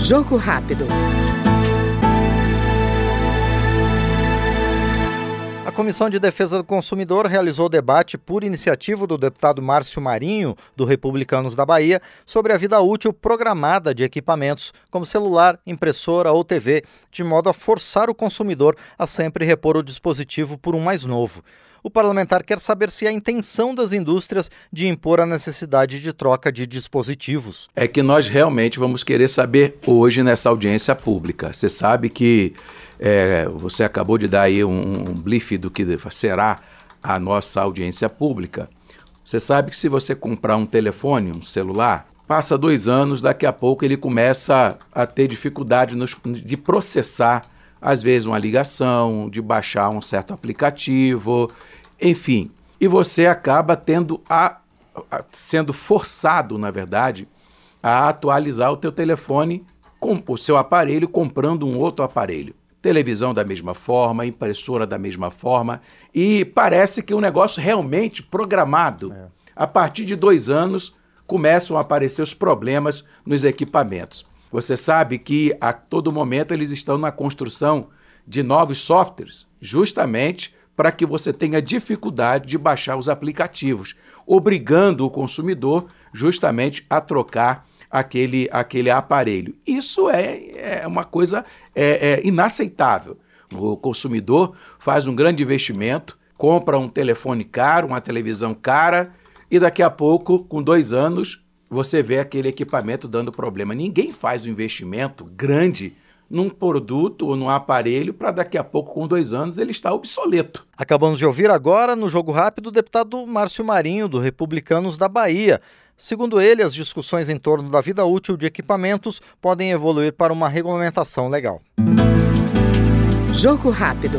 Jogo rápido. Comissão de Defesa do Consumidor realizou debate por iniciativa do deputado Márcio Marinho, do Republicanos da Bahia, sobre a vida útil programada de equipamentos como celular, impressora ou TV, de modo a forçar o consumidor a sempre repor o dispositivo por um mais novo. O parlamentar quer saber se a intenção das indústrias de impor a necessidade de troca de dispositivos. É que nós realmente vamos querer saber hoje nessa audiência pública. Você sabe que é, você acabou de dar aí um, um blife do que será a nossa audiência pública. Você sabe que se você comprar um telefone, um celular, passa dois anos, daqui a pouco ele começa a ter dificuldade nos, de processar, às vezes, uma ligação, de baixar um certo aplicativo, enfim. E você acaba tendo a, a, sendo forçado, na verdade, a atualizar o teu telefone com o seu aparelho comprando um outro aparelho televisão da mesma forma, impressora da mesma forma, e parece que um negócio realmente programado. É. A partir de dois anos começam a aparecer os problemas nos equipamentos. Você sabe que a todo momento eles estão na construção de novos softwares, justamente para que você tenha dificuldade de baixar os aplicativos, obrigando o consumidor justamente a trocar aquele, aquele aparelho. Isso é, é uma coisa é, é inaceitável. O consumidor faz um grande investimento, compra um telefone caro, uma televisão cara, e daqui a pouco, com dois anos, você vê aquele equipamento dando problema. Ninguém faz um investimento grande num produto ou num aparelho para daqui a pouco, com dois anos, ele está obsoleto. Acabamos de ouvir agora, no Jogo Rápido, o deputado Márcio Marinho, do Republicanos da Bahia. Segundo ele, as discussões em torno da vida útil de equipamentos podem evoluir para uma regulamentação legal. Jogo rápido.